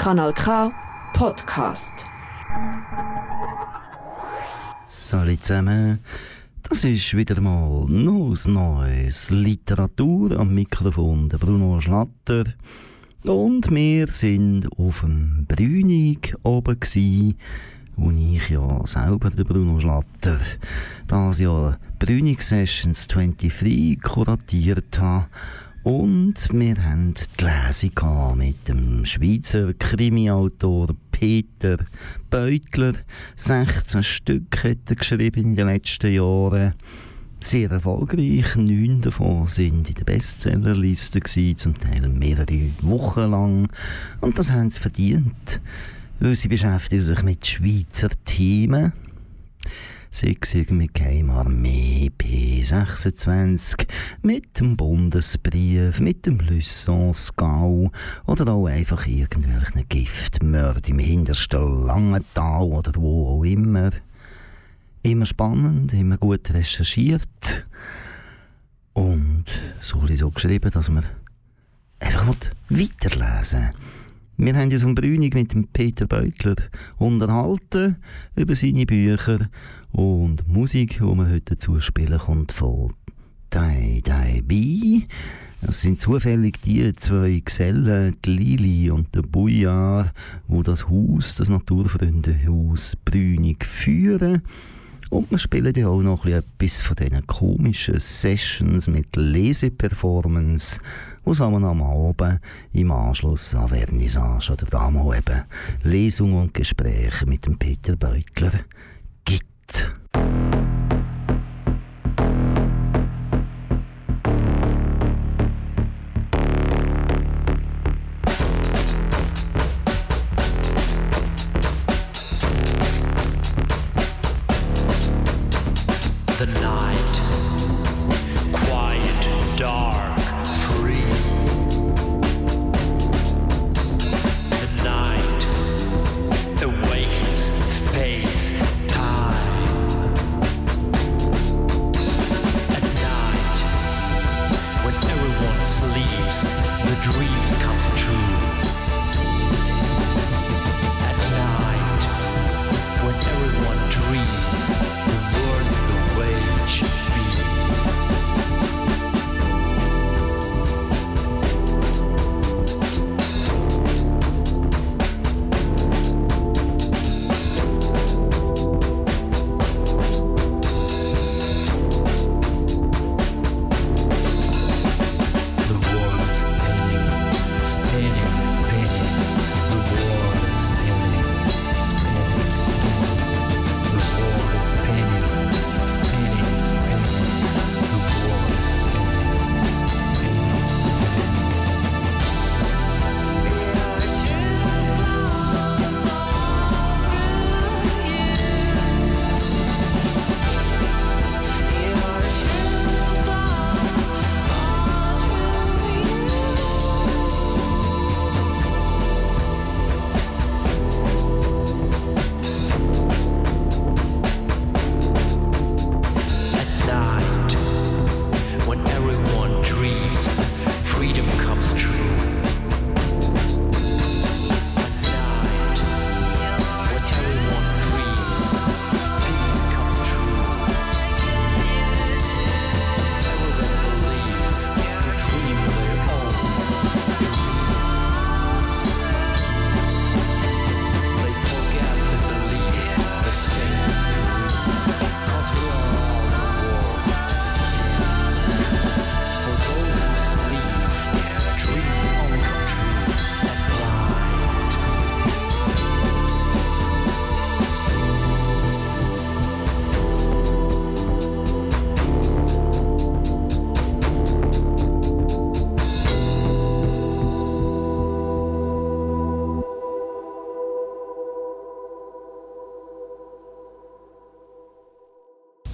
Kanal K Podcast. Salut zusammen. Das ist wieder mal neues Neues Literatur am Mikrofon der Bruno Schlatter. Und wir sind auf dem Brünig oben gsi, wo ich ja selber der Bruno Schlatter das Jahr Brünig Sessions 23 kuratiert habe. Und wir haben die Lesung mit dem Schweizer Krimiautor Peter Beutler. 16 Stück hat er geschrieben in den letzten Jahren. Sehr erfolgreich. Neun davon sind in der Bestsellerliste zum Teil mehrere Wochen lang. Und das haben sie verdient, weil sie beschäftigen sich mit Schweizer Themen sei es mit Geheimarmee P26, mit dem Bundesbrief, mit dem Lussons-Gau oder auch einfach irgendwelchen Giftmörd im hintersten Langental oder wo auch immer. Immer spannend, immer gut recherchiert und so so geschrieben, dass man einfach weiterlesen will. Wir haben uns um Brünig mit dem Peter Beutler unterhalten über seine Bücher und Musik, die wir heute dazu spielen, kommt von Dai Dai Bi. Das sind zufällig die zwei Gesellen, die Lili und der Bujar, wo das Haus, das Naturfreundehaus Brünig führen. Und wir spielen ja auch noch etwas von diesen komischen Sessions mit Leseperformance, wo es am Abend im Anschluss an Vernissage oder da mal eben Lesungen und Gespräche mit dem Peter Beutler gibt. it.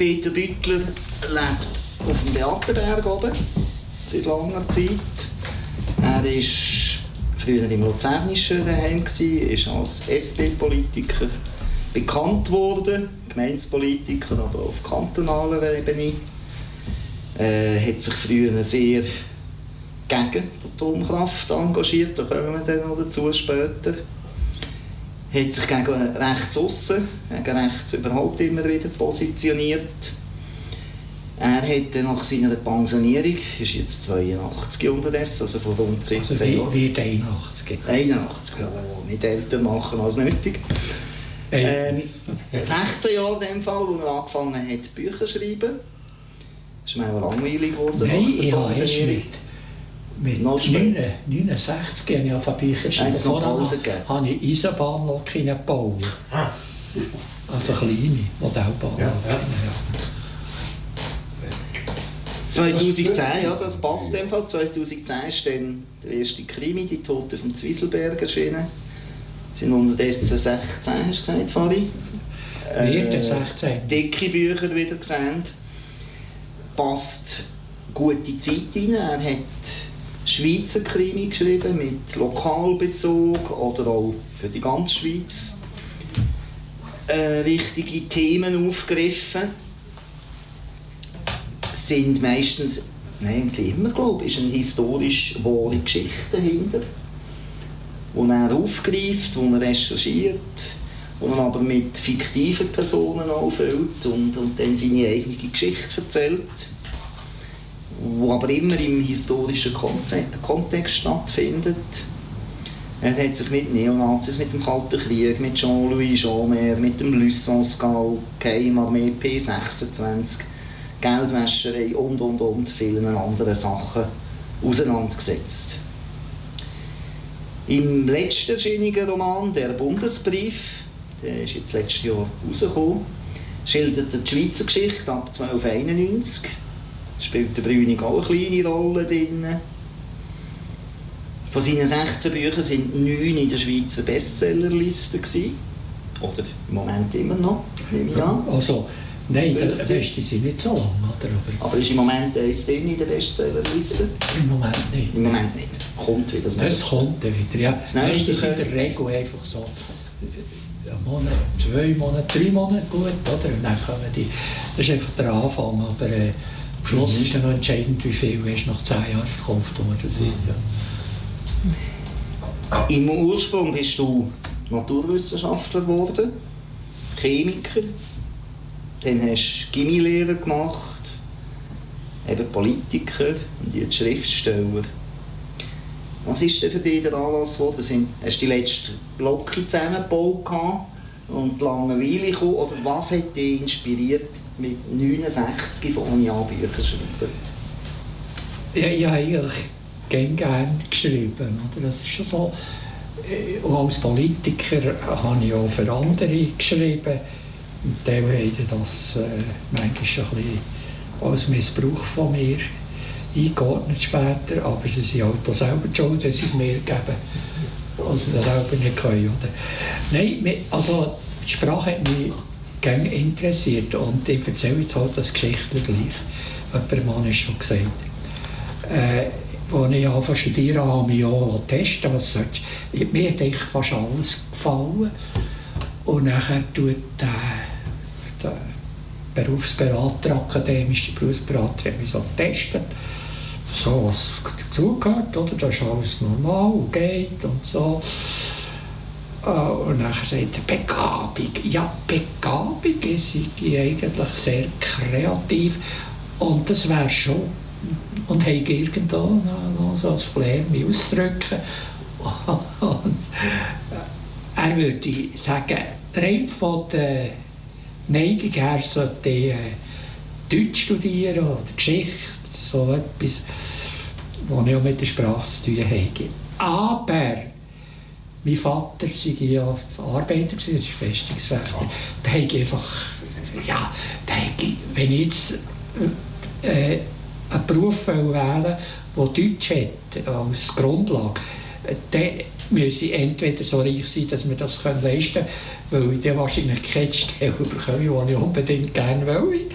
Peter Büttler lebt auf dem Beatenberg oben, seit langer Zeit. Er war früher im Luzernischen daheim, ist als SP-Politiker bekannt worden, Gemeinspolitiker, aber auf kantonaler Ebene. Er hat sich früher sehr gegen die Atomkraft engagiert, da kommen wir dann noch dazu später. Hat sich gegen rechts aussen, gegen rechts überhaupt immer wieder positioniert. Er hat nach seiner Pensionierung, ist jetzt 82 unterdessen, also vor rund 17 also Jahren. wird 81. 81, oh, nicht älter machen als nötig. Ähm, 16 Jahre in dem Fall, wo er angefangen hat, Bücher zu schreiben. Ist mir auch langweilig geworden. Nein, ich habe erst mit, mit 69 habe ich auf Bücher geschrieben. Habe ich Eisenbahnlokomotiven gebaut. Ah. Also kleine Modellbahnlokomotiven. Ja. Ja. 2010, ja, das passt in dem Fall. 2010 ist dann der erste Krimi, die Tote vom Zwieselberg erschienen. sind unterdessen 16, hast du gesagt, Fari? Äh, 16. Dicke Bücher wieder gesehen. Passt gute Zeit rein. Er hat Schweizer Krimi geschrieben mit Lokalbezug oder auch für die ganze Schweiz äh, wichtige Themen aufgegriffen. Sind meistens, nein, immer glaube ich, ist eine historisch wahre Geschichte dahinter, die er aufgreift, die er recherchiert, die er aber mit fiktiven Personen auffüllt und, und dann seine eigene Geschichte erzählt, die aber immer im historischen Kontext stattfindet. Er hat sich mit Neonazis, mit dem Kalten Krieg, mit Jean-Louis Jeanmaire, mit dem Lucenskal, Geheimarmee P26 Geldwäscherei und, und, und vielen anderen Sachen auseinandergesetzt. Im letzten erschienenen Roman, der Bundesbrief, der ist jetzt letztes Jahr rausgekommen, schildert die Schweizer Geschichte ab 1291. Spielt der Brüning auch eine kleine Rolle drin. Von seinen 16 Büchern sind 9 in der Schweizer Bestsellerliste. Oder im Moment immer noch, nehme ich an. Also, Nein, das Beste sind nicht so lang, oder? Aber, Aber ist im Moment eins drin in der Bestsellerliste? Im Moment nicht. Im Moment nicht. Kommt wieder. Das, das kommt wieder, ja. Das nächste ist in der Regel einfach so äh, ein Monat, zwei Monate, drei Monate gut, oder? Und dann kommen die, das ist einfach der Anfang, aber äh, am Schluss mhm. ist dann noch entscheidend, wie viel erst nach zehn Jahren verkauft worden sind. Ja. Im Ursprung bist du Naturwissenschaftler geworden, Chemiker. Dann hast du Gimmilehrer gemacht, eben Politiker und jetzt Schriftsteller. Was ist denn für dich der Anlass geworden? Hast du die letzte Glocke zusammengebaut und Langeweile gekommen? Oder was hat dich inspiriert, mit 69 von Jahren Bücher zu schreiben? Ja, ich habe eigentlich gerne geschrieben. Oder? Das ist schon so. Äh, und als Politiker habe ich auch für andere geschrieben. Teil haben das äh, manchmal ein bisschen als Missbrauch von mir eingeordnet später, aber sie sind halt auch selber schuld, dass sie es mir geben, was sie selber nicht können. Oder? Nein, also die Sprache hat mich gerne interessiert und ich erzähle jetzt halt das Geschichte gleich. Jemand Mann ist schon gesagt. Äh, als ich angefangen zu studieren habe, ich auch testen, was sollst Mir hat eigentlich fast alles gefallen. Und nachher tut der der Berufsberater, akademische Berufsberater, mich so getestet, so was dazugehört, oder? Das ist alles normal und geht und so. Äh, und dann sagt er, Begabung. Ja, Begabung ist eigentlich sehr kreativ und das wäre schon. Und habe irgendwo noch, noch so ein Flair mich ausdrücken. Und er würde sagen, rein von der Neigung her sollte ich äh, Deutsch studieren oder Geschichte, so etwas, was ich auch mit der Sprache zu tun habe. Aber mein Vater war ja Arbeiter, das ist Festungswächter. Ja. Da habe ich einfach, ja, ich, wenn ich jetzt äh, einen Beruf wählen der Deutsch hat als Grundlage, dann müsse ich entweder so reich sein, dass wir das leisten können, weil ich dann wahrscheinlich keine Stelle bekomme, die ich unbedingt gerne will.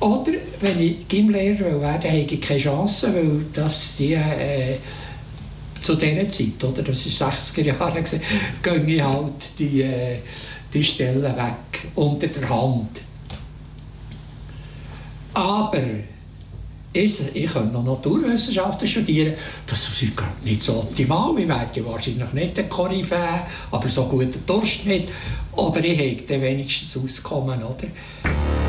Oder wenn ich Gymlehrer werden will, habe ich keine Chance, weil das die, äh, zu dieser Zeit, oder, das ist 60er Jahre, gehen ich halt die, äh, die Stellen weg, unter der Hand. Aber ich, ich könnte noch Naturwissenschaften studieren. Das ist nicht so optimal. Ich werde wahrscheinlich nicht der Koryphäe, aber so guter Durchschnitt. Aber ich dann wenigstens auskommen, oder?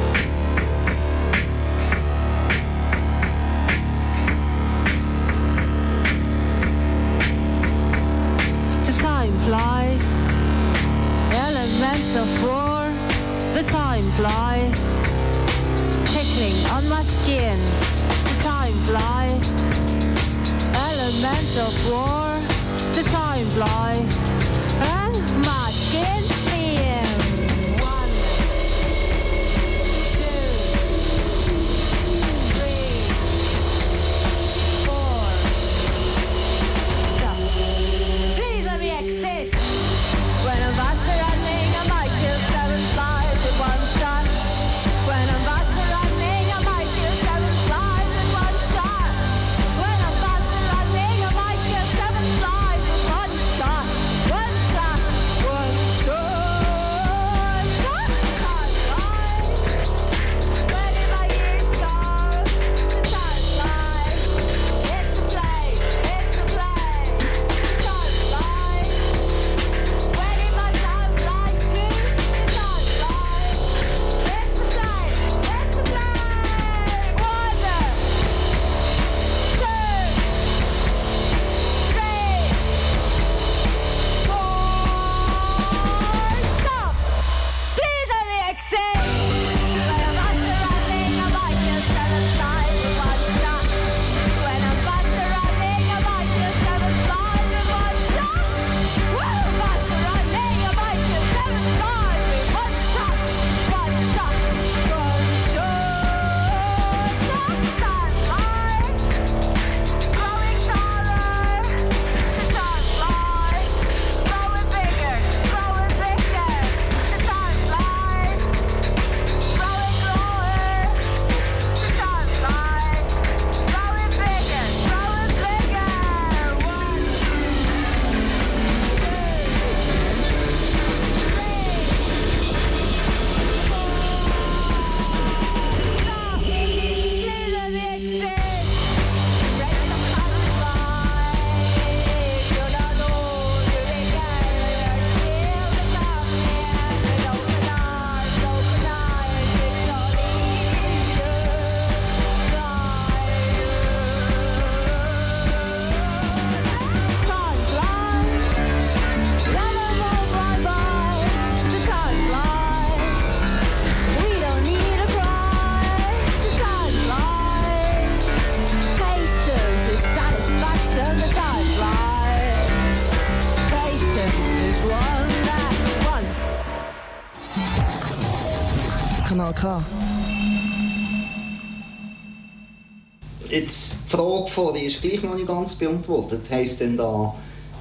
Jetzt die Frage vorhin ist gleich noch nicht ganz beantwortet. Heisst denn da,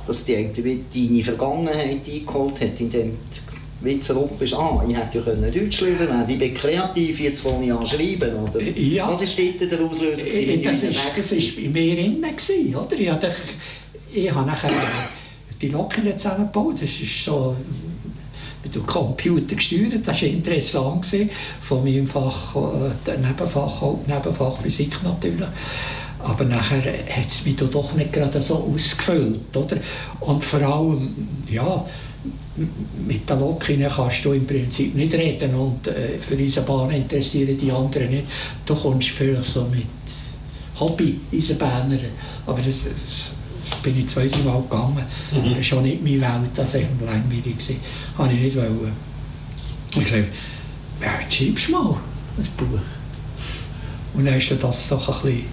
dass die irgendwie deine Vergangenheit eingeholt hat, indem du wie zurück bist, ah, ich hätte ja können Deutsch lernen können, ich bin kreativ, jetzt fange ich an zu schreiben, oder? Ja. Was war dort der Auslöser? gewesen, Äh, Das war bei mir innen, gewesen, oder? Ich habe, ich habe nachher die Locken zusammengebaut. Das ist so mit dem Computer gesteuert. Das war interessant gewesen, von meinem Fach, äh, Nebenfach, Hauptnebenfach Physik natürlich. Aber nachher hat es mich doch nicht gerade so ausgefüllt. Oder? Und vor allem, ja, mit den Lokinnen kannst du im Prinzip nicht reden und äh, für Eisenbahn interessieren die anderen nicht. Du kommst vielleicht so mit Hobby-Eisenbahner, aber das, das bin ich zwei, drei Mal gegangen. Das ist schon nicht meine Welt, das war langweilig. gewesen. Habe ich nicht wollen. Ich gesagt, ja, schreibst mal ein Buch. Und dann ist das doch ein bisschen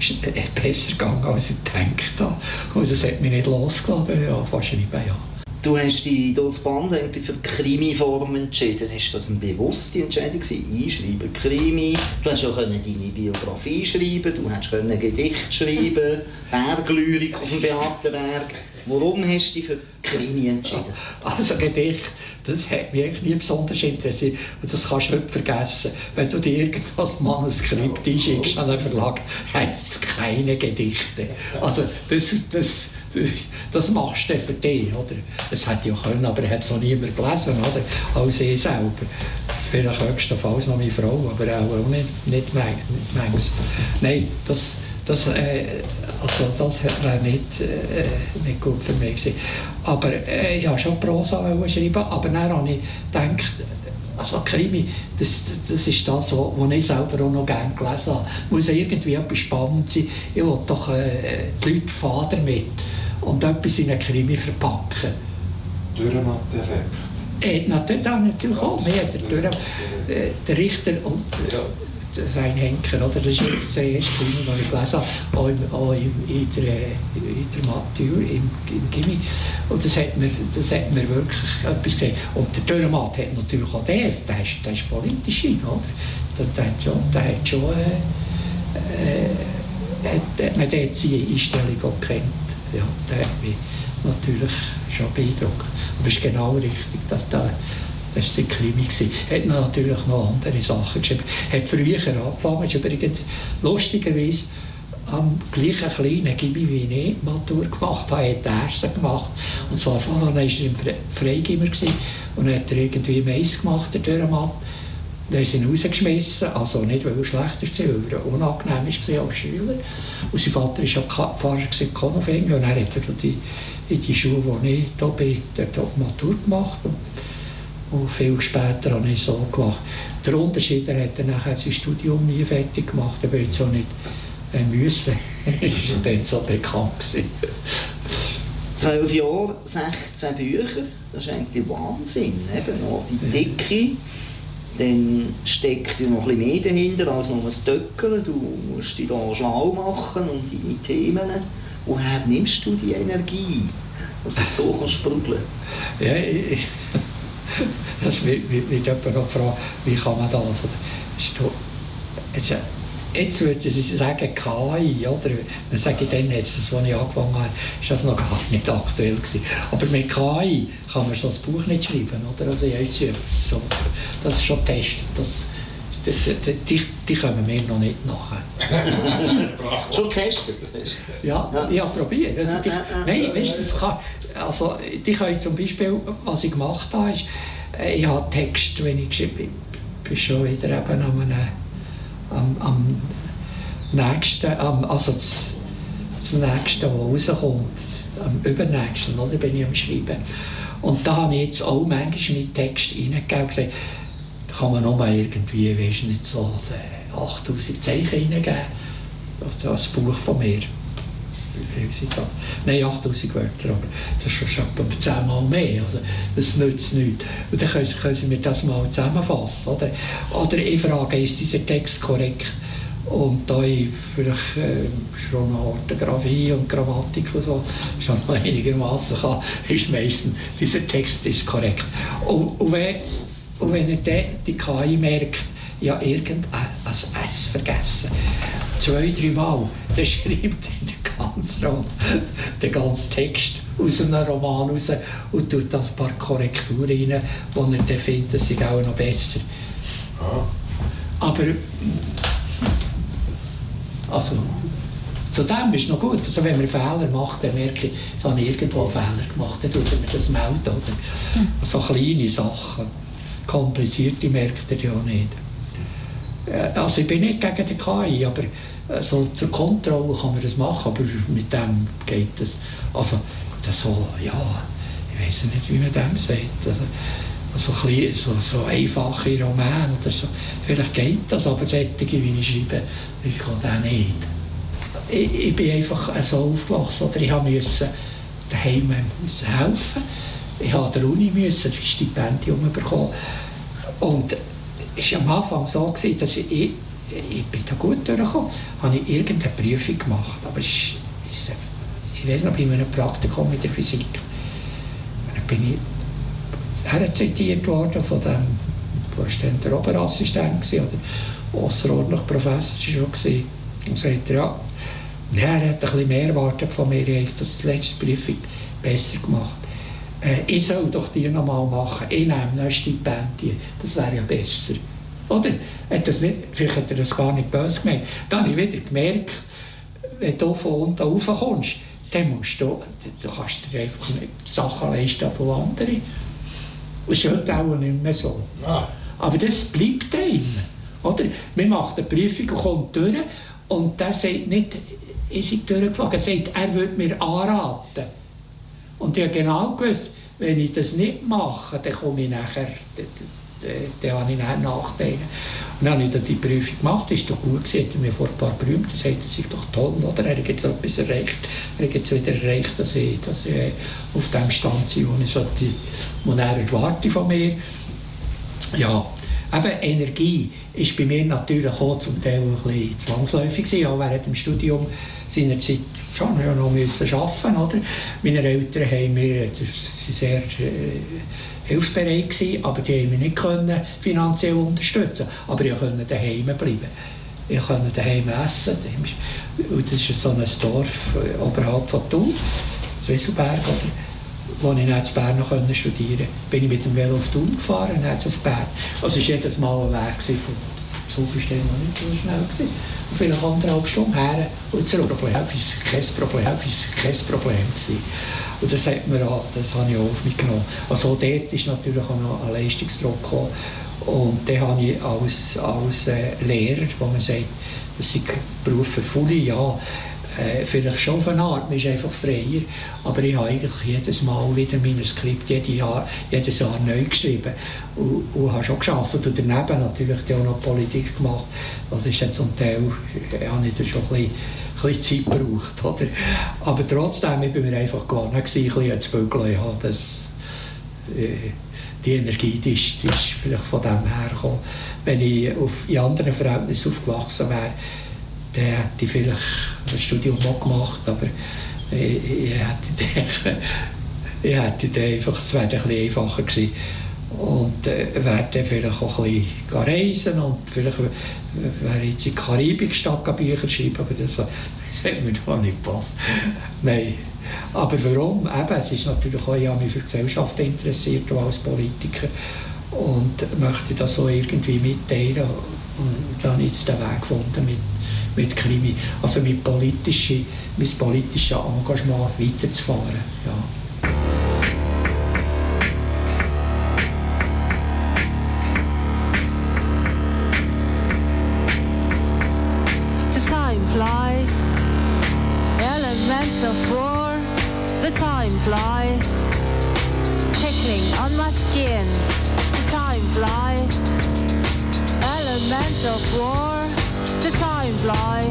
ist, äh, besser gegangen, als ich gedacht habe. Und das hat mich nicht losgelassen, ja, fast schreiben, ja. Du hast dich das Band eigentlich für Krimi-Form entschieden. Ist das eine bewusste Entscheidung gewesen? Einschreiben, Krimi. Du hast auch können deine Biografie schreiben, du hast können Gedicht schreiben, Berglyrik auf dem Beatenberg. Warum hast du dich für Krimi entschieden? Also Gedicht, das hat mich eigentlich nie besonders interessiert. Und das kannst du heute vergessen. Wenn du dir irgendein Manuskript einschickst an einen Verlag, heisst es keine Gedichte. Also das, das, das machst du für dich, oder? Es hätte ja können, aber er hat es noch niemand gelesen, oder? Als ich selber. vielleicht höchstenfalls noch meine Frau, aber auch nicht, nicht, mang- nicht manches. Nein, das, das, äh, also das wäre nicht, äh, nicht gut für mich gewesen. Aber äh, ich wollte schon Prosa schreiben, aber dann habe ich gedacht, also Krimi, das, das ist das, was ich selber auch noch gerne gelesen habe. Muss irgendwie etwas spannend sein. Ich will doch äh, die Leute fahren damit und etwas in einen Krimi verpacken. Dürrematt-Effekt. Äh, natürlich, auch natürlich auch mehr. Der, Dürre, äh, der Richter und äh, sein Henker, oder? das ist der erste Krimi, den ich gelesen habe, auch, im, auch im, in der, in der Matur, im, im Gimmi. Und das hat, mir, das hat mir wirklich etwas gesehen. Und der Dürrematt hat natürlich auch der, der ist, der ist politisch, hin, oder? Der, der hat schon, der hat schon äh, äh, hat, hat man dort seine Einstellung auch gekannt. Ja, der hat mich natürlich schon beeindruckt. Aber es ist genau richtig, dass der, das war Krimi. Er hat natürlich noch andere Sachen geschrieben. Er hat früher angefangen, ist übrigens lustigerweise am gleichen kleinen Gimmi wie ich Matur gemacht habe, er hat den ersten gemacht. Und zwar vorher war er im Fre Freigimmer und dann hat er irgendwie Mais gemacht, der Dürrematt. Dann haben sie ihn rausgeschmissen, also nicht, weil er schlecht war, weil er unangenehm war als Schüler. Und sein Vater war ja Pfarrer in Konofing und dann hat er die, in die Schule, wo ich da bin, dort auch Matur gemacht. Und, und viel später habe ich so gemacht. Der Unterschied, er hat dann nachher sein Studium nie fertig gemacht, er wollte es auch nicht äh, müssen. Er war dann so bekannt. Gewesen. Zwölf Jahre, 16 Bücher, das ist eigentlich Wahnsinn. Eben die Dicke, dann steckt ja noch ein mehr dahinter als nur ein Stöckel. Du musst dich da schlau machen und deine Themen. Woher nimmst du die Energie, dass es so kann sprudeln Ja, ich, das wird, wird, wird jemand noch gefragt, wie kann man das? Oder, ist da, jetzt, jetzt würde ich sagen KI, oder? Dann sage ich dann, jetzt, als ich angefangen habe, ist das noch gar nicht aktuell gewesen. Aber mit KI kann man so ein Buch nicht schreiben, oder? Also jetzt so, das ist schon testen. Das, die, die, die, die kommen mir noch nicht nachher. Schon getestet? Ja, Ja. ich habe probiert. Also, die, nein, weißt, das kann, also, die können zum Beispiel, was ich gemacht habe, ist, ich habe Text, wenn ich geschrieben bin, schon wieder eben am, einem- am, am nächsten, am, also das, das nächste, was rauskommt, am übernächsten, oder, bin ich am Schreiben. Und da habe ich jetzt auch manchmal mit Text reingegeben und gesagt, da kann man nur irgendwie, weißt, nicht so äh, 8000 Zeichen reingeben. Also ein Buch von mir. Wie viel sind das? Nein, 8000 Wörter, aber das ist schon etwa zehnmal mehr. Also, das nützt nichts. Und dann können Sie, können Sie mir das mal zusammenfassen. Oder, oder ich frage, ist dieser Text korrekt? Und da ich vielleicht äh, schon eine Orthographie und Grammatik und so schon noch einigermaßen kann, ist meistens dieser Text ist korrekt. Und, und, wenn, und wenn die KI merkt, ja, irgendein S vergessen, zwei, drei Mal, dann schreibt er den ganzen, den ganzen Text aus einem Roman raus und tut das ein paar Korrekturen rein, wo er dann findet, das ist auch noch besser. Aber also, zu dem ist noch gut. Also, wenn man Fehler macht, dann merke ich, jetzt habe ich irgendwo einen Fehler gemacht, dann tut mir das melden. Oder so kleine Sachen. Komplizierte merkt er ja nicht. Äh, Also ich bin nicht gegen die KI, aber äh, so zur Kontrolle kann man das machen, aber mit dem geht das. Also das so, ja, ich weiß nicht, wie man dem sagt. Also, so, klein, so, so einfache Romane oder so. Vielleicht geht das, aber solche, wie ich schreibe, ich kann das nicht. Ich, ich bin einfach äh, so aufgewachsen, oder ich musste daheim müssen helfen. Ich an der Uni müssen ein Stipendium bekommen. Und es war am Anfang so, gewesen, dass ich, ich, ich bin da gut durchgekommen, habe ich irgendeine Prüfung gemacht, aber es ist, ich weiß noch, bei einem Praktikum in der Physik. Und dann bin ich herzitiert worden von dem, wo ist denn der Oberassistent gewesen, oder außerordentlich Professor schon gewesen. Und sagt er, ja, er hat ein bisschen mehr erwartet von mir, ich habe das die letzte Prüfung besser gemacht. Äh, ich soll doch die noch mal machen, ich nehme noch ein Stipendium, das wäre ja besser. Oder? Hat das nicht, vielleicht hat er das gar nicht böse gemeint. Dann habe ich wieder gemerkt, wenn du von unten raufkommst, dann musst du, du kannst dir einfach nicht Sachen leisten von anderen. Das ist heute auch nicht mehr so. Ah, Aber das bleibt einem. Oder? Man macht eine Prüfung und kommt durch und der sagt nicht, ich sei durchgeflogen, er sagt, er würde mir anraten. Und ich habe genau gewusst, wenn ich das nicht mache, dann komme ich nachher, dann, habe ich nachher Nachteile. Und dann habe ich die Prüfung gemacht, das war doch gut, gewesen, hat mir vor ein paar berühmt, das das ist doch toll, oder? Er hat jetzt etwas erreicht, er hat jetzt wieder erreicht, dass ich, dass ich äh, auf dem Stand bin, wo ich sollte, wo er erwarte von mir. Ja, eben Energie ist bei mir natürlich auch zum Teil ein bisschen zwangsläufig gewesen, auch während dem Studium seinerzeit schon ja noch müssen arbeiten, oder? Meine Eltern haben mir, das sind sehr äh, hilfsbereit gewesen, aber die haben mich nicht können finanziell unterstützen Aber ich konnte daheim bleiben. Ich konnte daheim essen. Und das ist so ein Dorf äh, oberhalb von Thun, Zwieselberg, oder? wo ich dann in Bern noch studieren konnte, bin ich mit dem Velo auf Thun gefahren und dann auf Bern. Also es war jedes Mal ein Weg von Zug ist dann noch nicht so schnell gewesen. Vielleicht anderthalb Stunden her und zurück. Problem, kein Problem, kein Problem gewesen. Und das, hat mir auch, das habe ich auch auf mich genommen. Also dort ist natürlich auch noch ein Leistungsdruck gekommen. Und dann habe ich als, als äh, Lehrer, wo man sagt, das sind Berufe für viele, ja, äh, vielleicht schon auf eine Art, man ist einfach freier. Aber ich habe eigentlich jedes Mal wieder mein Skript jedes Jahr, jedes Jahr neu geschrieben und, und habe schon geschafft und daneben natürlich auch noch Politik gemacht. Das ist jetzt zum Teil, äh, habe ich schon ein bisschen, Zeit gebraucht. Oder? Aber trotzdem, ich bin mir einfach gewonnen, ein bisschen zu bügeln. Ja, das, äh, die Energie die ist, die ist vielleicht von dem her gekommen. Wenn ich auf, in anderen Verhältnissen aufgewachsen wäre, dann hätte ich vielleicht ein Studium auch gemacht, aber ich, ich hätte gedacht, ich hätte einfach, es wäre ein einfacher gewesen. Und äh, wäre dann vielleicht auch ein bisschen reisen und vielleicht wäre jetzt in die Karibik statt Bücher schreiben, aber das hat mir doch nicht gepasst. Nein. Aber warum? Eben, es ist natürlich auch, ich habe mich für die Gesellschaft interessiert, auch als Politiker und möchte das so irgendwie mitteilen. Und dann habe ich jetzt den Weg gefunden mit mit Krimi, also mit politische, mit politischem Engagement weiterzufahren. Ja. The time flies, element of war. The time flies, tickling on my skin. The time flies, element of war. The time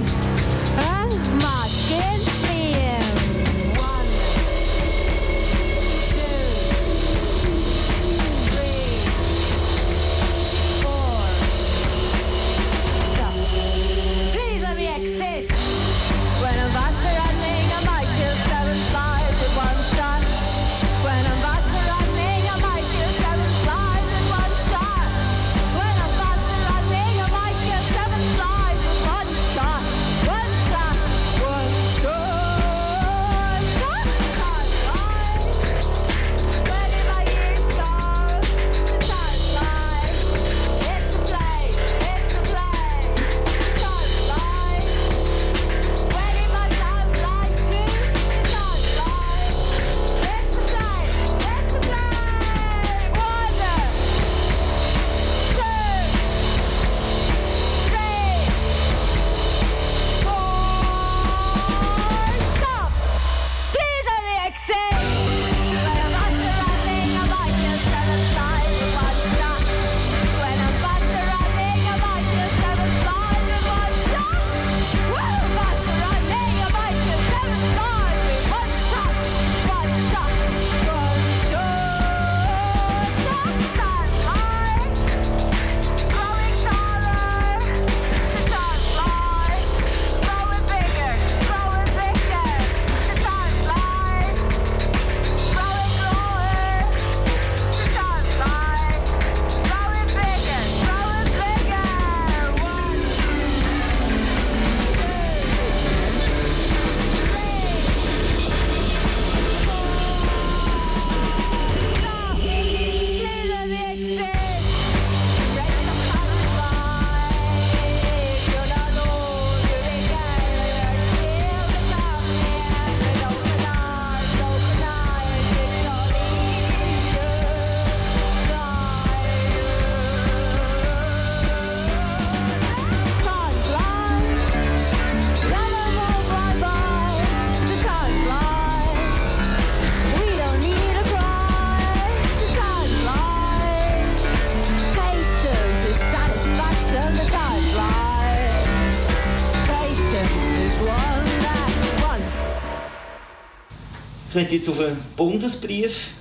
möchte jetzt auf einen Bundesbrief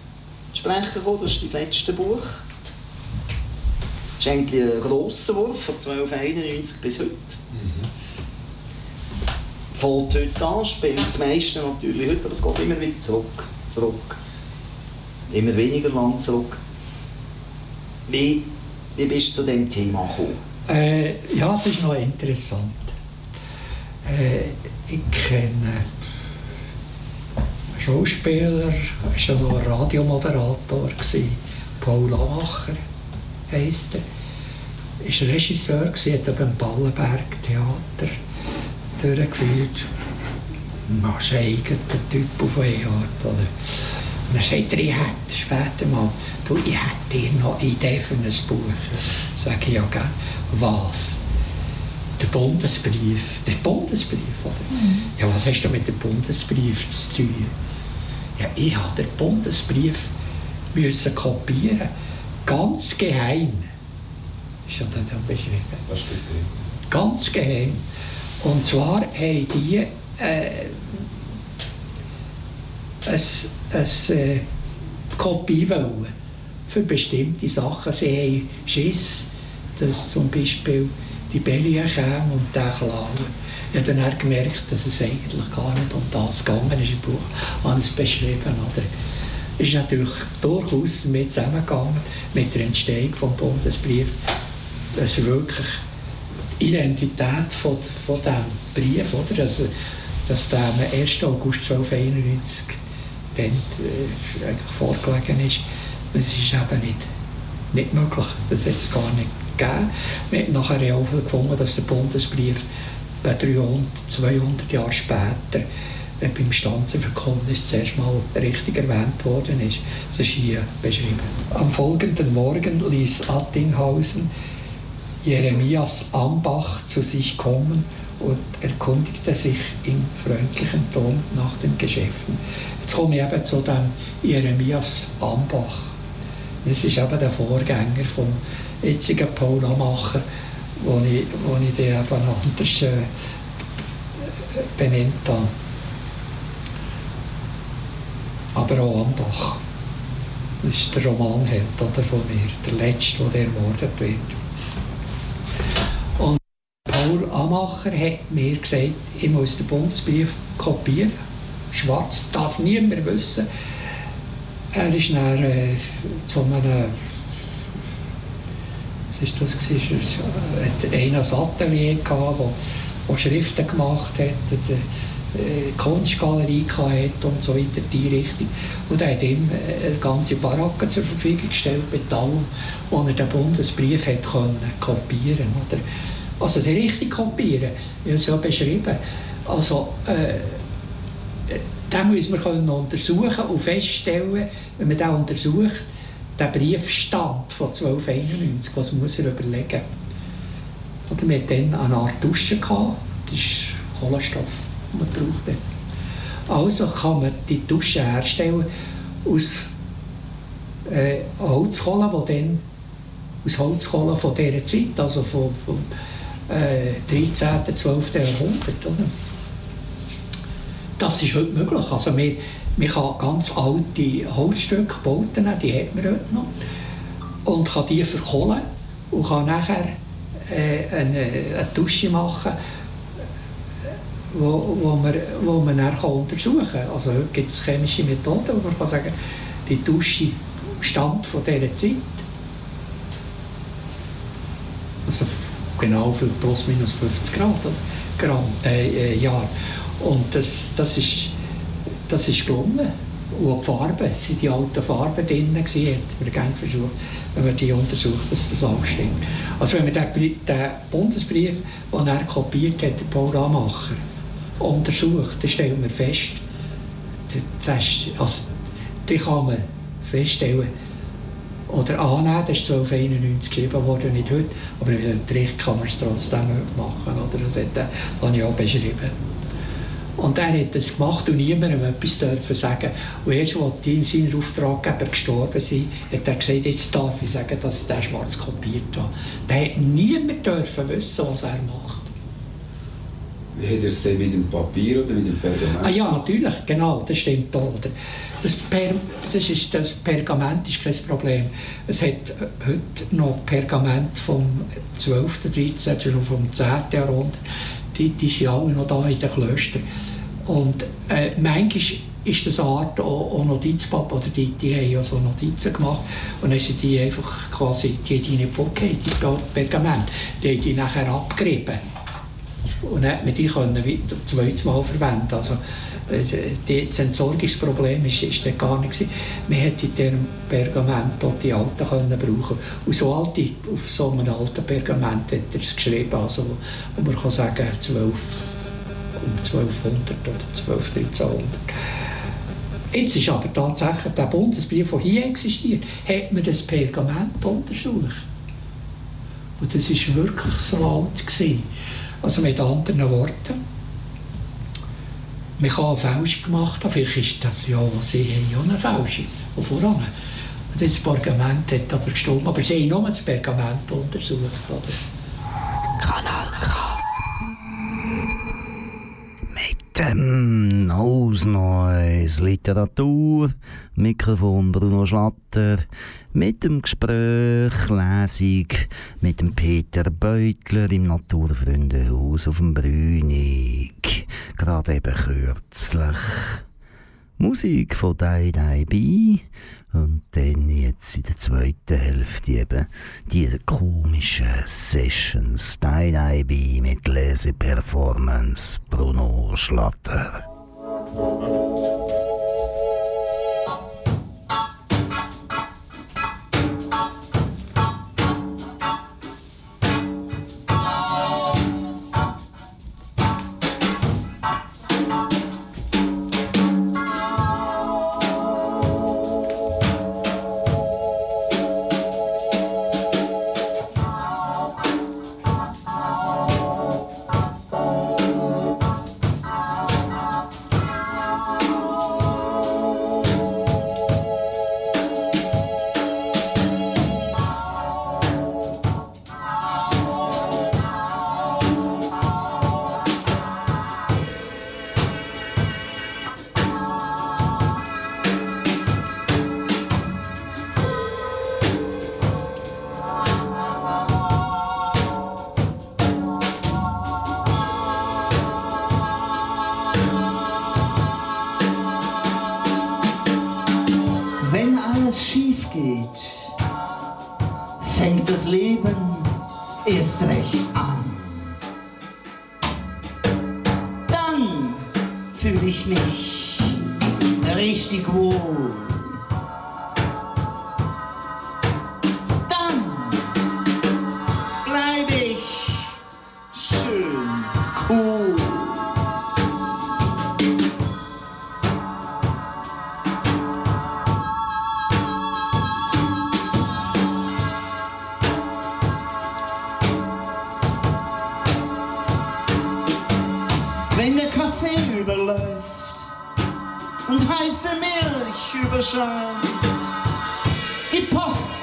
sprechen kommen. Das ist das letzte Buch. Das ist eigentlich ein grosser Wurf von 1291 bis heute. Fängt heute an, spielt das meiste natürlich heute, aber es geht immer wieder zurück. zurück. Immer weniger lang zurück. Wie, wie bist du zu diesem Thema gekommen? Äh, ja, das ist noch interessant. Äh, ich kenne Schauspieler, er war noch ein Radiomoderator, gewesen. Paul Amacher heisst er. Er war Regisseur, gewesen, hat beim Ballenberg Theater durchgeführt. Man ist ein eigener Typ auf eine Art. Oder? Und dann sagt er, ich hätte später mal, du, ich hätte dir noch eine Idee für ein Buch. Sag ich, ja, gell. Was? Der Bundesbrief. Der Bundesbrief, oder? Ja, was hast du mit dem Bundesbrief zu tun? Ja, ich habe den Bundesbrief müssen kopieren. Ganz geheim. Ist ja da da beschrieben. Das drin. Ganz geheim. Und zwar haben die äh, ein, ein, äh, Kopie wollen für bestimmte Sachen. Sie haben Schiss, dass zum Beispiel die Belly käme und den klauen. Ich habe dann gemerkt, dass es eigentlich gar nicht um das gegangen ist im Buch. Habe es beschrieben. Oder? Ist natürlich durchaus damit zusammengegangen, mit der Entstehung des Bundesbriefs, dass wirklich die Identität von, von diesem Brief, oder? Also, dass der am 1. August 1291 dann, äh, eigentlich vorgelegen ist, das ist eben nicht, nicht möglich. Das hat es gar nicht gegeben. Wir haben nachher herausgefunden, dass der Bundesbrief bei 300, 200 Jahren später äh, beim Stanzenverkundnis zuerst mal richtig erwähnt worden ist. Das ist hier beschrieben. Am folgenden Morgen ließ Attinghausen Jeremias Ambach zu sich kommen und erkundigte sich in freundlichem Ton nach den Geschäften. Jetzt komme ich eben zu dem Jeremias Ambach. Das ist eben der Vorgänger vom jetzigen Paul Amacher, wo ich, wo ich den eben anders äh, benannt habe. Aber auch Ambach. Das ist der Romanheld oder, von mir, der letzte, der ermordet wird. Und Paul Amacher hat mir gesagt, ich muss den Bundesbrief kopieren. Schwarz darf niemand wissen. Er ist dann äh, zu einem das gewesen? Er hat einen ein Atelier gehabt, Schriften gemacht hat, eine äh, Kunstgalerie gehabt und so weiter, die Richtung. Und er hat ihm äh, eine ganze Baracke zur Verfügung gestellt mit allem, wo er den Bundesbrief hat können kopieren oder Also die richtig kopieren, ich habe es ja beschrieben. Also, äh, den muss man untersuchen und feststellen, wenn man den untersucht, der Briefstand von 1291, was muss er überlegen? Oder wir hatten dann eine Art Dusche, gehabt, das ist Kohlenstoff, den man braucht. Also kann man die Dusche herstellen aus äh, Holzkohle, die dann aus Holzkohle von dieser Zeit, also vom, vom äh, 13., 12. Jahrhundert. Oder? Das ist heute möglich. Also wir, man kann ganz alte Holzstücke, Bauten die hat man heute noch, und kann die verkohlen und kann nachher äh, eine, eine Dusche machen, wo, wo, man, wo man dann kann untersuchen kann. Also heute gibt es chemische Methoden, wo man kann sagen die Dusche stammt von dieser Zeit. Also genau für plus minus 50 Grad? Gramm, äh, äh, Jahr. Und das, das, ist, das ist gelungen. Und die Farben, sind die alten Farben drin gewesen, hat man gerne versucht, wenn man die untersucht, dass das alles stimmt. Also wenn man den, den Bundesbrief, den er kopiert hat, Paul Amacher, untersucht, dann stellt man fest, das also, die kann man feststellen, oder annehmen, das ist 1291 geschrieben worden, nicht heute, aber mit dem Bericht kann man es trotzdem machen, oder? Das, hat, auch beschrieben. Und er hat das gemacht und niemandem etwas dürfen sagen. Und erst, als die seine Auftraggeber gestorben sind, hat er gesagt, jetzt darf ich sagen, dass ich den schwarz kopiert habe. Da hat niemand dürfen wissen, was er macht. Hat er es dann mit dem Papier oder mit dem Pergament? Ah ja, natürlich, genau, das stimmt. Oder? Das, per, das, ist, das Pergament ist kein Problem. Es hat heute noch Pergament vom 12., 13. oder vom 10. Jahrhundert. Die, die sind alle noch da in den Klöstern. Und äh, manchmal ist das eine Art auch, Notizpapier, oder die, die haben ja so Notizen gemacht und dann sind die einfach quasi, die haben die nicht vorgegeben, die Pergament, die haben die nachher abgerieben. Und dann hat man die können wieder Mal verwenden. Also, das Entsorgungsproblem ist, ist dort gar nicht. Man hätte in diesem Pergament auch die alten können brauchen. Und so alte, auf so einem alten Pergament hat er es geschrieben, also, wo man kann sagen 12, um 1200 oder 12, 1300. Jetzt ist aber tatsächlich der Bundesbrief, der hier existiert, hat man das Pergament untersucht. Und das war wirklich so alt. Gewesen. Also mit anderen Worten, man kann eine Fälschung gemacht haben, vielleicht ist das ja, was sie haben, eine Fälschung, von voran. Das Pergament hat aber gestimmt, aber sie haben nur das Pergament untersucht. Oder? Kanal K. Mit dem Nose Noise Literatur, Mikrofon Bruno Schlatter, mit dem Gespräch, Lesung mit dem Peter Beutler im Naturfreundehaus auf dem Brünig. Gerade eben kürzlich. Musik von Dai Dai Bi und dann jetzt in der zweiten Hälfte eben die komischen Sessions Dai Dai Bi mit Leseperformance Bruno Schlatter.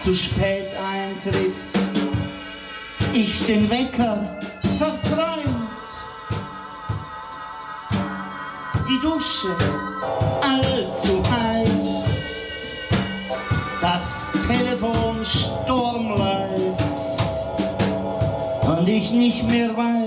Zu spät eintrifft, ich den Wecker verträumt, die Dusche allzu heiß, das Telefon Sturm läuft und ich nicht mehr weiß,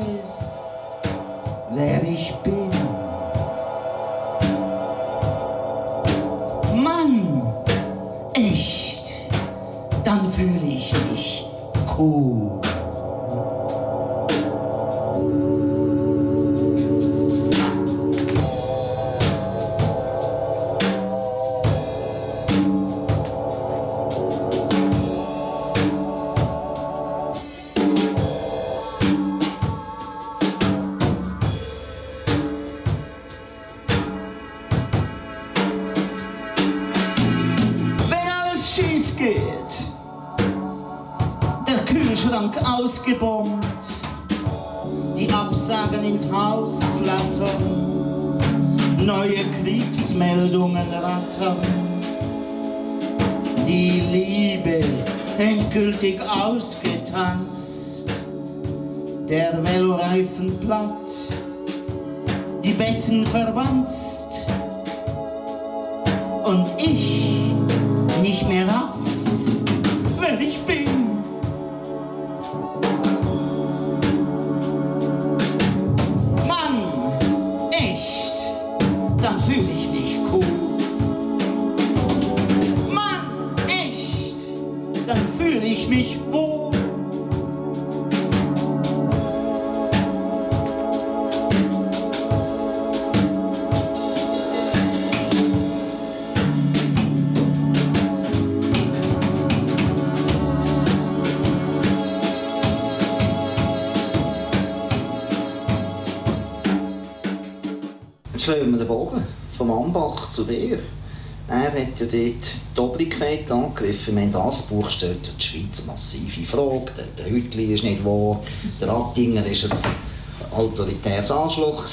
ins Haus flattern, neue Kriegsmeldungen rattern, die Liebe endgültig ausgetanzt, der Veloreifen platt, die Betten verwanzt. Und ich nicht mehr raff, Bogen vom Ambach zu dir. Er hat ja dort die Obrigkeit angegriffen. Meine, das Buch stellt die Schweiz massive Frage. Der, Hütli ist nicht wahr. Der Rattinger war ein autoritäres Anschlag.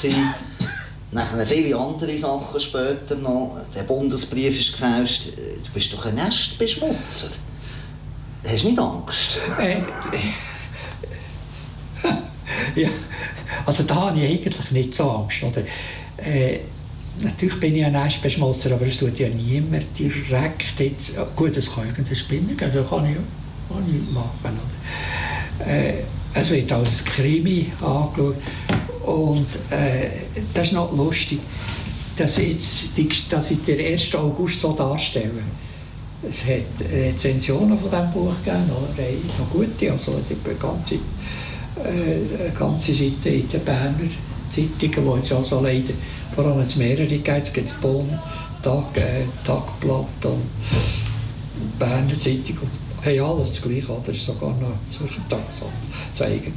Nachher viele andere Sachen später noch. Der Bundesbrief ist gefälscht. Du bist doch ein Nestbeschmutzer. Hast du nicht Angst? Ja, also da habe ich eigentlich nicht so Angst. Oder? Äh, natürlich bin ich ein Nestbeschmutzer, aber es tut ja niemand direkt jetzt... Gut, es kann irgendein Spinner geben, da kann ich ich nichts machen. Oder? Äh, es wird als Krimi angeschaut und äh, das ist noch lustig, dass ich, jetzt die, dass ich den 1. August so darstelle. Es hat Rezensionen von diesem Buch gegeben, Reihe, noch gute, also die ganze, äh, ganze Seite in den Berner Zeitungen, wo es also leider vor allem jetzt mehrere gibt. Es Bonn, Tag, äh, Tagblatt und Berner Zeitung. Und haben alles das Gleiche, oder sogar noch Zürcher Tagesanzeiger.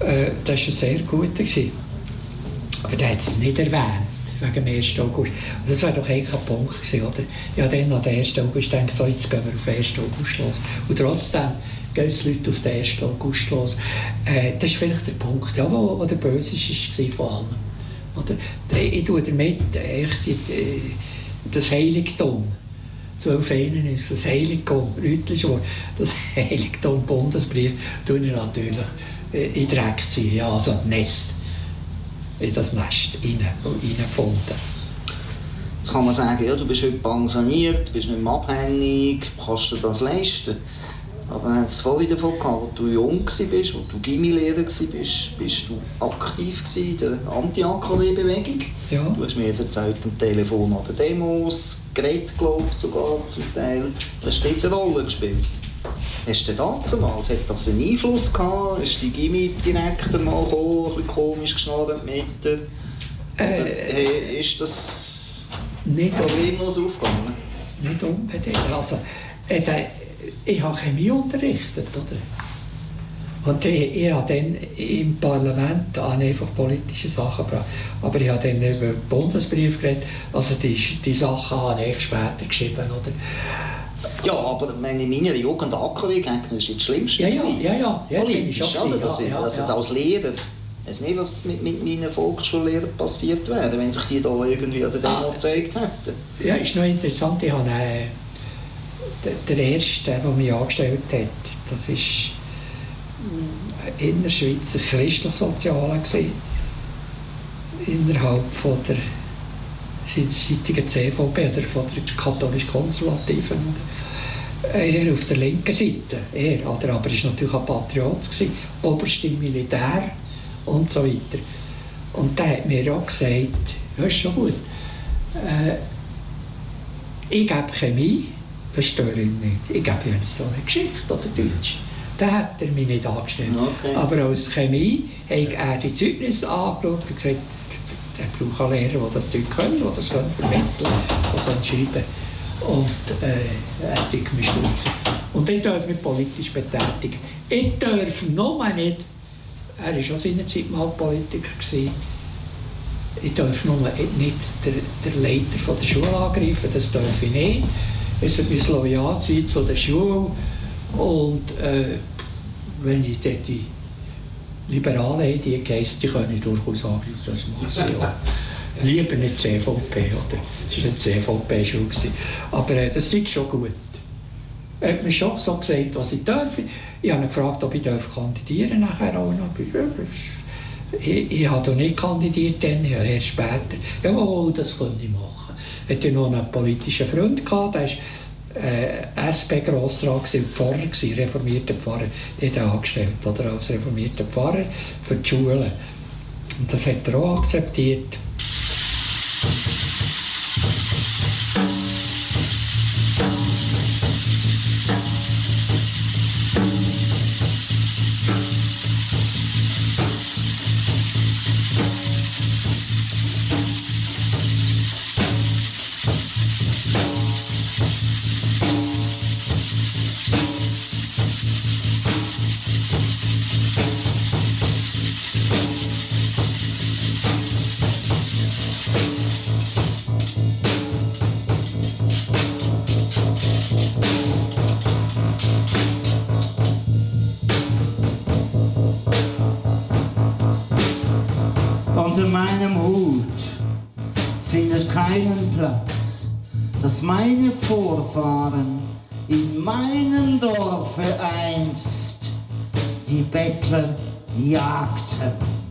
Äh, das war sehr gut. Gewesen. Aber der hat es nicht erwähnt, wegen dem 1. August. Und das wäre doch eigentlich ein Punkt gewesen, oder? Ja, dann an den 1. August denkt so, jetzt gehen wir auf den 1. August los. Und trotzdem gehen die Leute auf den 1. August los. Äh, das ist vielleicht der Punkt, ja, wo, wo der Böse war von allem. Oder? Ich tue damit echt die, die, das Heiligtum. 1291, das Heiligtum, rütlisch Wort, das Heiligtum Bundesbrief, tue ich natürlich äh, in Dreck ziehen, ja, also Nest, in das Nest rein, reingefunden. Jetzt kann man sagen, ja, du bist heute pensioniert, du bist nicht mehr abhängig, kannst dir das leisten. Aber wir haben es vorhin davon gehabt, als du jung warst, als du Gimmilehrer warst, bist du aktiv in der Anti-AKW-Bewegung. Ja. Du hast mir erzählt am Telefon an den Demos, geredet, glaube sogar zum Teil. Das hat dort eine Rolle gespielt. Hast du damals, hat das einen Einfluss gehabt? Ist die Gimmi-Direktor mal gekommen, ein bisschen komisch geschnarrt mit dir? Oder Äh, ist das nicht, problemlos aufgegangen? nicht unbedingt. Also, äh, ich habe Chemie unterrichtet, oder? Und ich, ich habe dann im Parlament ich einfach politische Sachen gebracht. Aber ich habe dann über den Bundesbrief geredet. Also die, die Sachen habe ich später geschrieben, oder? Ja, aber meine, in meiner Jugend AKW-Gegner war jetzt das Schlimmste. Ja, ja, ja, ja, Politisch, oder? Dass ja, ja, also ja. als Lehrer, ich weiß nicht, was mit, mit meinen Volksschullehrern passiert wäre, wenn sich die da irgendwie an der Demo Ah. gezeigt hätten. Ja, ist noch interessant. Ich habe äh, der, erste, der mich angestellt hat, das ist ein Innerschweizer Christensozialer gewesen, innerhalb von der seitigen CVP oder von der katholisch-konservativen. Er auf der linken Seite, er, aber er war natürlich ein Patriot, gewesen, oberst im Militär und so weiter. Und der hat mir auch gesagt, ist schon gut, äh, ich gebe Chemie, stört ihn nicht. Ich gebe ja so eine Geschichte oder Deutsch. Da hat er mich nicht angestellt. Okay. Aber als Chemie hat er die Zeugnisse angeschaut und gesagt, er braucht einen Lehrer, der das Zeug können, der das können vermitteln der kann schreiben Und äh, er hat mich stutzen. Und ich darf mich politisch betätigen. Ich darf mal nicht, er war auch seinerzeit mal Politiker, gewesen, ich darf nur nicht der, der Leiter von der Schule angreifen, das darf ich nicht. Es muss loyal sein zu der Schule. Und äh, wenn ich dort die Liberalen habe, die geheißen, die können ich durchaus angreifen, das machen sie auch. Lieber nicht CVP, oder? Es war eine CVP-Schule. Aber äh, das ist schon gut. Er hat mir schon so gesagt, was ich darf. Ich habe ihn gefragt, ob ich darf kandidieren nachher auch noch. Ich, das Ich, ich habe da nicht kandidiert, dann, ja, erst später. Ja, mal, das könnte ich machen. Ich hatte noch einen politischen Freund, gehabt, der war äh, SP-Grossrat, Pfarrer, gewesen, reformierter Pfarrer, nicht angestellt, oder als reformierter Pfarrer für die Schulen. Und das hat er auch akzeptiert. Die Bettler jagten.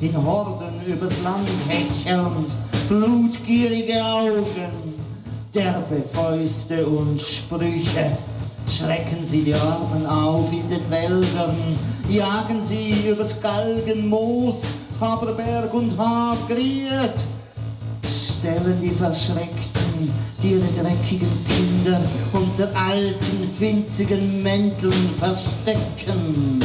In Horden übers Land hechelnd, blutgierige Augen, derbe Fäuste und Sprüche. Schrecken sie die Armen auf in den Wäldern, jagen sie übers Galgenmoos, Haberberg und Hagriet, stellen die Verschreckten, die ihre dreckigen Kinder unter alten, winzigen Mänteln verstecken.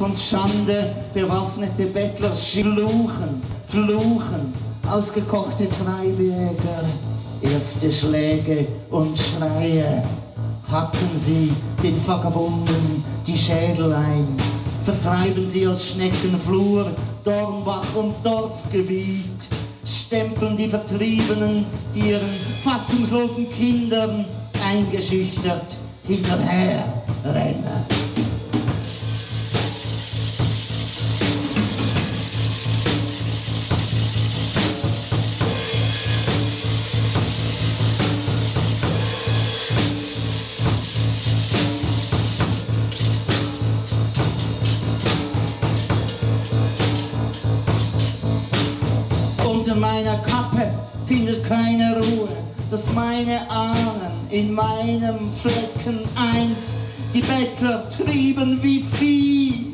Und Schande, bewaffnete Bettler fluchen, fluchen, ausgekochte Treibjäger, erste Schläge und Schreie. Hacken sie den Vagabunden die Schädel ein, vertreiben sie aus Schneckenflur, Dornbach und Dorfgebiet, stempeln die Vertriebenen, die ihren fassungslosen Kindern eingeschüchtert hinterher rennen. In meinem Flecken einst die Bettler trieben wie Vieh.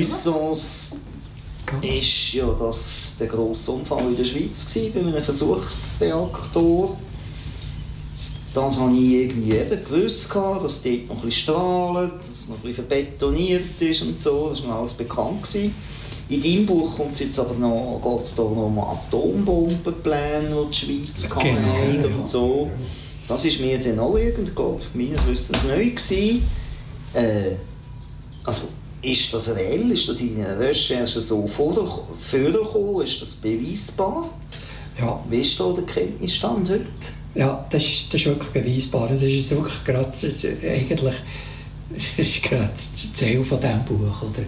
Lysons ist ja das der grosse Unfall in der Schweiz gewesen, bei einem Versuchsreaktor. Das habe ich irgendwie eben gewusst, dass dort noch ein bisschen strahlt, dass es noch ein bisschen verbetoniert ist und so. Das war mir alles bekannt. Gewesen. In deinem Buch kommt es jetzt aber noch, geht es da noch um Atombombenpläne, die die Schweiz kann Genau. haben und so. Das ist mir dann auch irgendwie, glaub ich, meines Wissens neu gewesen. Äh, also, ist das reell? Ist das in einer Recherche so vorgekommen? Ist das beweisbar? Ja, Wie ist da der Kenntnisstand heute? ja das, ist, das ist wirklich beweisbar. Das ist jetzt wirklich gerade, das eigentlich das ist gerade das Ziel von diesem Buch. Oder?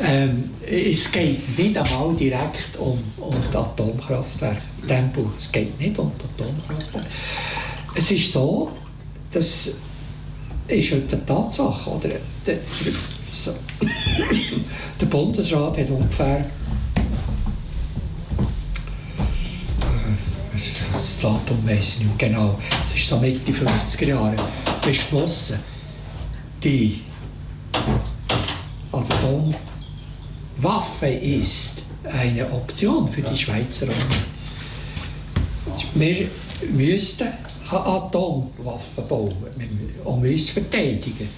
Ähm, es geht nicht einmal direkt um, um die Atomkraftwerke in diesem Buch. Es geht nicht um die Atomkraftwerke. Es ist so, das ist heute eine Tatsache. Oder? Der, der, so. der Bundesrat hat ungefähr das Datum weiß ich nicht genau, es ist so Mitte 50er Jahre, beschlossen, die Atomwaffe ist eine Option für die Schweizer Armee. Wir müssten eine Atomwaffe bauen, um uns zu verteidigen.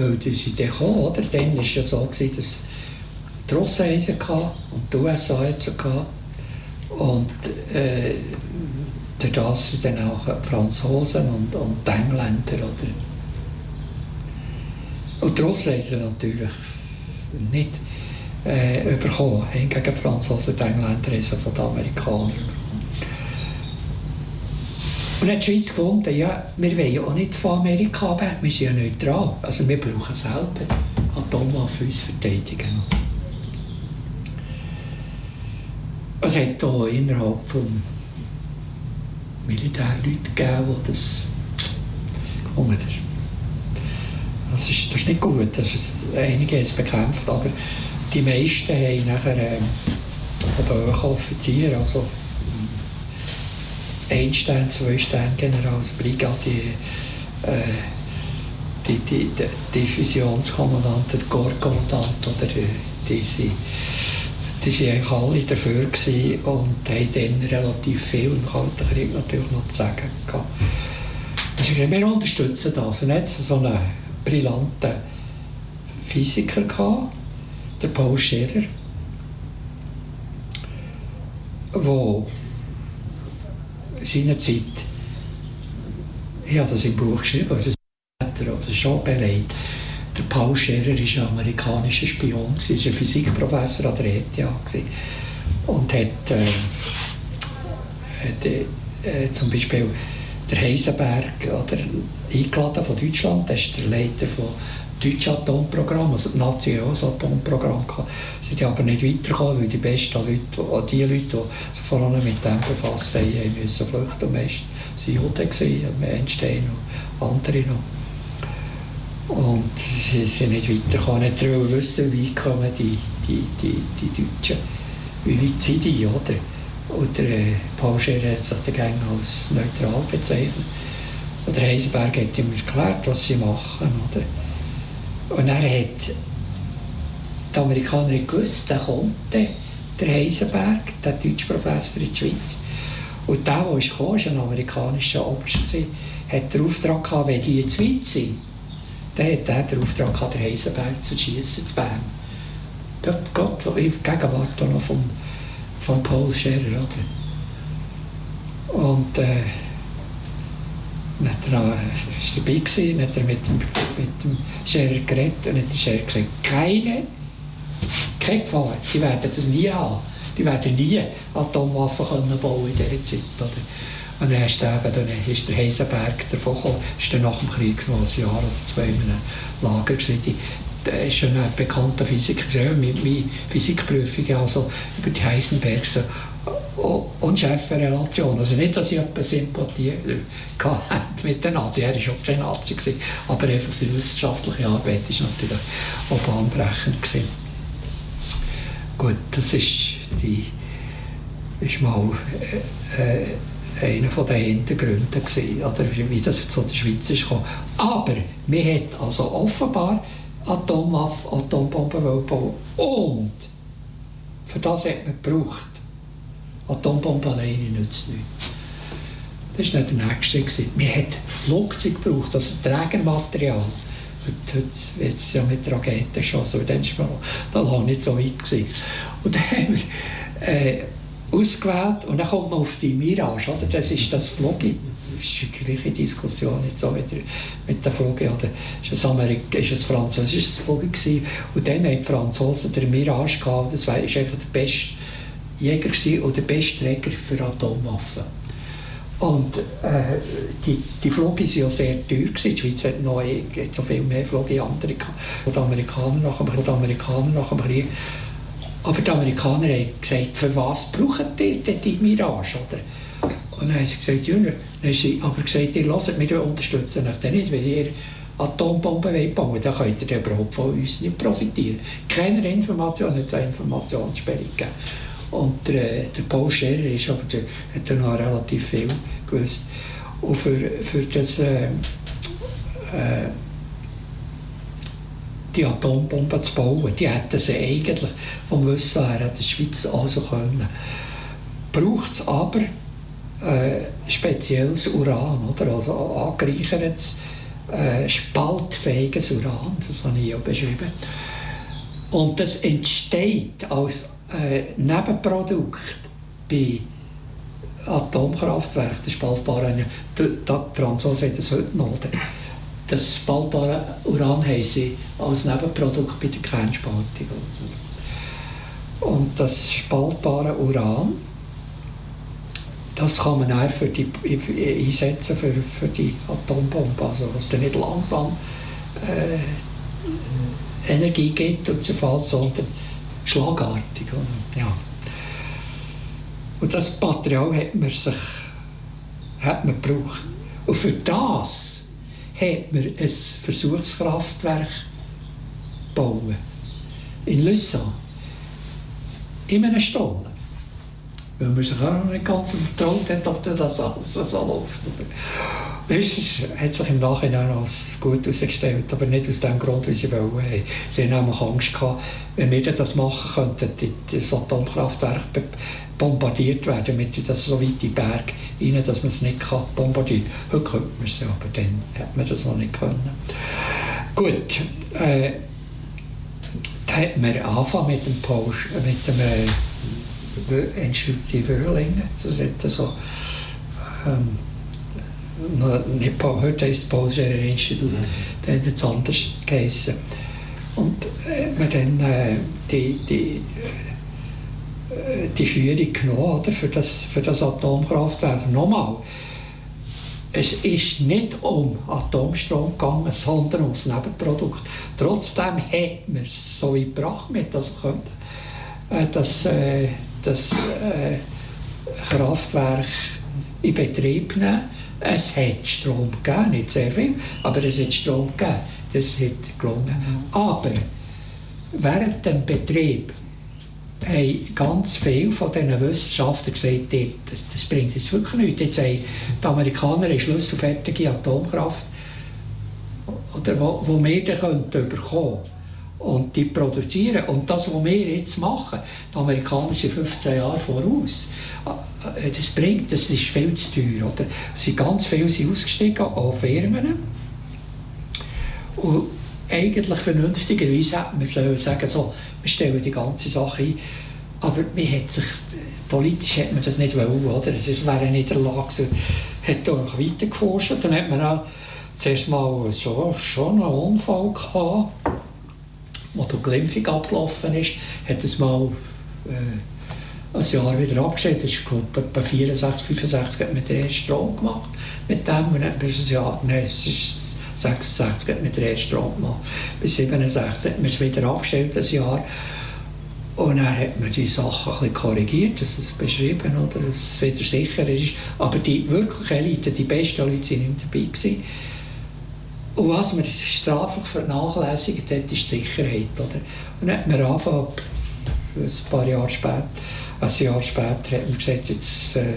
Weil das ist dann gekommen, oder? Dann war es ja so, gewesen, dass die Russen gehabt und die USA gehabt. Und äh, durch das sind dann auch die Franzosen und, und die Engländer. Oder? Und die Russen sie natürlich nicht äh, bekommen. Hingegen die Franzosen und die Engländer haben von den Amerikanern. Und dann hat die Schweiz gefunden, ja, wir wollen ja auch nicht von Amerika weg, wir sind ja neutral. Also wir brauchen selber Atomwaffen uns verteidigen. Es hat auch innerhalb vom Militär Leute gegeben, die das gefunden haben. Das ist, das ist nicht gut, das ist, einige haben es bekämpft, aber die meisten haben nachher äh, von den Hochoffizieren, also ein Stern, zwei Stern General, also Brigadier, äh, die, die, die Divisionskommandant, oder äh, die, die, die waren eigentlich alle dafür und haben dann relativ viel im Kalten Krieg natürlich noch zu sagen gehabt. Also wir unterstützen das. Und jetzt so einen brillanten Physiker gehabt, der Paul Scherer, der seinerzeit, ich habe das im Buch geschrieben, das das schon beleidigt. Der Paul Scherer war ein amerikanischer Spion, war ein Physikprofessor an der ETH und hat, äh, hat äh, zum Beispiel der Heisenberg oder, eingeladen von Deutschland, das ist der Leiter von deutschen Atomprogramm, also auch ein Atomprogramm gehabt. Sie sind aber nicht weitergekommen, weil die besten Leute, auch die Leute, die sich vor allem mit dem befasst haben, haben müssen flüchten. Und meist waren Juden, Einstein und andere noch. Und sie sind nicht weitergekommen. Nicht wollen wissen, wie kommen die, die, die, die Deutschen, wie weit sind die, oder? Und der äh, Paul Scherer hat sich dagegen als neutral bezeichnet. Und der Heisenberg hat ihm erklärt, was sie machen, oder? Und er hat die Amerikaner gewusst, der kommt, der, der Heisenberg, der deutsche Professor in die Schweiz. Und der, der ist gekommen, war ein amerikanischer Oberst, hat den Auftrag gehabt, wenn die jetzt weit sind, dann hat er den Auftrag gehabt, den Heisenberg zu schießen, zu Bern. Gott, Gott, in Gegenwart noch vom Paul Scherer, oder? Und äh, dann hat er, ist dabei dann hat er mit dem, mit dem Scherer geredet und hat der Scherer gesagt, keine, keine Gefahr, die werden das nie haben. Die werden nie Atomwaffen können bauen in dieser Zeit. Oder? Und dann ist, eben, dann ist der Heisenberg davon gekommen, ist dann nach dem Krieg noch ein Jahr oder zwei in einem Lager gewesen. Der ist ein bekannter Physiker, ja, meine, Physikprüfung also über die Heisenbergs Unschärferelation. Also nicht, dass ich etwas Sympathie hatte mit den Nazis, er war auch kein Nazi, gewesen, aber einfach seine wissenschaftliche Arbeit war natürlich auch bahnbrechend. Gewesen. Gut, das ist, die, ist mal äh, äh, einer von den Hintergründen gewesen, oder wie das zu der Schweiz ist gekommen. Aber man hat also offenbar Atomwaffen, Atombomben bauen und für das hat man gebraucht. Atombomben alleine nützt nichts. Das war nicht der nächste. gewesen. Man hat Flugzeuge gebraucht, also Trägermaterial. Heute, wird es ja mit Raketen geschossen, aber dann war man noch nicht so weit. Gewesen. Und dann haben wir äh, ausgewählt und dann kommt man auf die Mirage, oder? das ist das Flogi. Das ist die gleiche Diskussion jetzt auch wieder mit der Flogi. Oder ist es, Amerik ist es französisches Flogi gewesen. Und dann haben die Franzosen den Mirage gehabt, das war ist eigentlich der beste Jäger gewesen und der beste Träger für Atomwaffen. Und äh, die, die Flüge waren ja sehr teuer. Gewesen. Die Schweiz hat noch hat so viel mehr Flüge in andere und die Amerikaner nach dem, die Amerikaner nach dem Krieg. Aber die Amerikaner haben gesagt, für was braucht ihr denn die Mirage? Oder? Und dann haben sie gesagt, ja, dann haben sie aber gesagt, ihr hört, wir unterstützen euch nicht, wenn ihr Atombomben bauen dann könnt ihr überhaupt von uns nicht profitieren. Keine Information, nicht eine Informationssperre gegeben. Und der, der Paul Scherer ist aber der, hat er noch relativ viel gewusst. Und für, für das, äh, äh, die Atombomben zu bauen, die hätten sie eigentlich vom Wissen her in der Schweiz also können. Braucht es aber äh, spezielles Uran, oder? also angereichertes, äh, spaltfähiges Uran, das habe ich ja beschrieben. Und das entsteht als äh, Nebenprodukt bei Atomkraftwerken, das spaltbare, die, die Franzosen haben das heute noch. Das spaltbare Uran haben sie als Nebenprodukt bei der Kernspaltung. Und das spaltbare Uran, das kann man auch für die, einsetzen für, für die Atombombe, also dass der nicht langsam äh, Energie gibt und zerfällt, sondern schlagartig. Ja. Und das Material hat man sich hat man gebraucht. Und für das hat man ein Versuchskraftwerk bauen in Lausanne. In einem Stollen. Weil man sich auch noch nicht ganz getraut hat, ob das alles so läuft. Das hat sich im Nachhinein als gut herausgestellt, aber nicht aus dem Grund, wie sie wollen. Sie haben nämlich Angst gehabt, wenn wir das machen könnten, das Atomkraftwerk bombardiert werden, damit das so weit in den Berg rein, dass man es nicht kann bombardieren kann. Heute könnte man es ja, aber dann hat man das noch nicht können. Gut, äh, da hat man angefangen mit dem Paul, mit dem äh, Institut Wörlingen zu setzen, so, ähm, nicht heute heisst es Paul Scherer Institut, mhm. dann hat es anders geheißen. Und äh, man dann äh, die, die, äh, die Führung genommen oder, für, das, für das Atomkraftwerk. Nochmal, es ist nicht um Atomstrom gegangen, sondern um das Nebenprodukt. Trotzdem hat man es so weit gebracht, dass man äh, das, äh, das äh, Kraftwerk in Betrieb nehmen es hat Strom gegeben, nicht sehr viel, aber es hat Strom gegeben. Das hat gelungen. Aber während dem Betrieb haben ganz viele von diesen Wissenschaftlern gesagt, das, das bringt jetzt wirklich nichts. Jetzt haben die Amerikaner eine schlüsselfertige Atomkraft, oder wo, wo wir dann bekommen könnten. Und die produzieren. Und das, was wir jetzt machen, die Amerikaner sind 15 Jahre voraus. Äh, Das bringt, das ist viel zu teuer. Oder? Sind ganz viele ausgestiegen, auch Firmen. Und eigentlich vernünftigerweise hätte man sagen, so, wir stellen die ganze Sache ein. Aber man hat sich, politisch hat man das nicht wollen, oder? Es wäre nicht in der Lage gewesen. hat auch weiter geforscht. Dann hat man auch zuerst mal so, schon einen Unfall gehabt, wo die Glimpfung abgelaufen ist. Hat es mal äh, ein Jahr wieder abgestellt. Das ist glaube ich, etwa 64, 65 hat man den ersten Strom gemacht. Mit dem und dann man ein Jahr, nein, es ist 66 hat man den ersten Strom gemacht. Bis 67 hat man es wieder abgestellt, ein Jahr. Und dann hat man die Sachen ein korrigiert, dass es beschrieben oder dass es wieder sicher ist. Aber die wirkliche Elite, die besten Leute, waren nicht dabei. Gewesen. Und was man straflich vernachlässigt hat, ist die Sicherheit. Oder? Und dann hat man angefangen, ein paar Jahre später, ein Jahr später hat man gesagt, jetzt äh,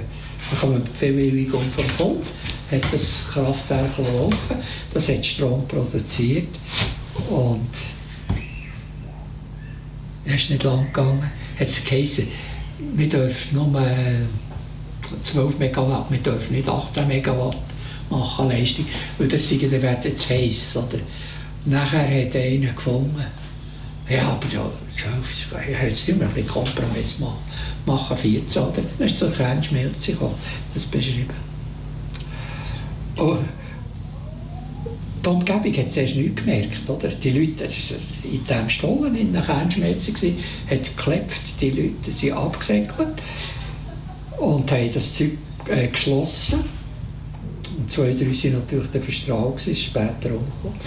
bekommen wir die Bewilligung vom Bund, hat das Kraftwerk laufen, das hat Strom produziert und es ist nicht lang gegangen, hat es geheißen, wir dürfen nur äh, 12 Megawatt, wir dürfen nicht 18 Megawatt machen Leistung, weil das sei, dann wäre zu heiß. Oder? Nachher hat einer gefunden, ja, aber ja, jetzt wir ein Kompromiss machen, machen 14, oder? Dann ist zur Kernschmelze gekommen, das beschrieben. Und die Umgebung hat zuerst nichts gemerkt, oder? Die Leute, es war in diesem Stollen in der Kernschmelze, hat geklopft, die Leute sind abgesäckelt und haben das Zeug äh, geschlossen. Und zwei, drei waren natürlich verstrahlt, gewesen, später umgekommen.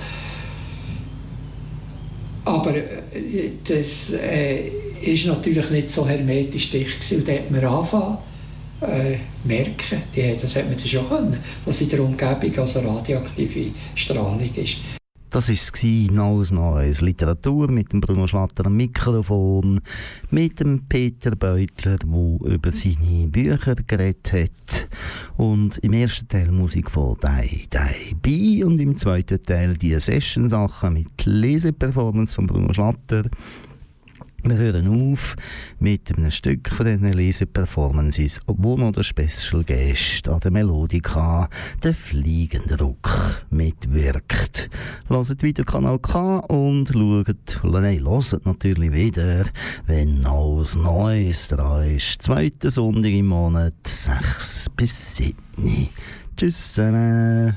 Aber äh, das äh, ist natürlich nicht so hermetisch dicht gewesen. Und da hat man angefangen, äh, merken, die, das hat man dann schon können, dass in der Umgebung also radioaktive Strahlung ist. Das war es, neues Neues. Literatur mit dem Bruno Schlatter am Mikrofon, mit dem Peter Beutler, der über seine Bücher geredet hat. Und im ersten Teil Musik von Dai Dai Bi und im zweiten Teil die Session-Sachen mit Leseperformance von Bruno Schlatter. Wir hören auf mit einem Stück von diesen Leseperformances, wo noch der Special Guest an der Melodika, der fliegende Ruck, mitwirkt. Hört wieder Kanal K und schaut, nein, hört natürlich wieder, wenn alles Neues dran ist. Zweiter Sonntag im Monat, 6 bis 7. Tschüss zusammen.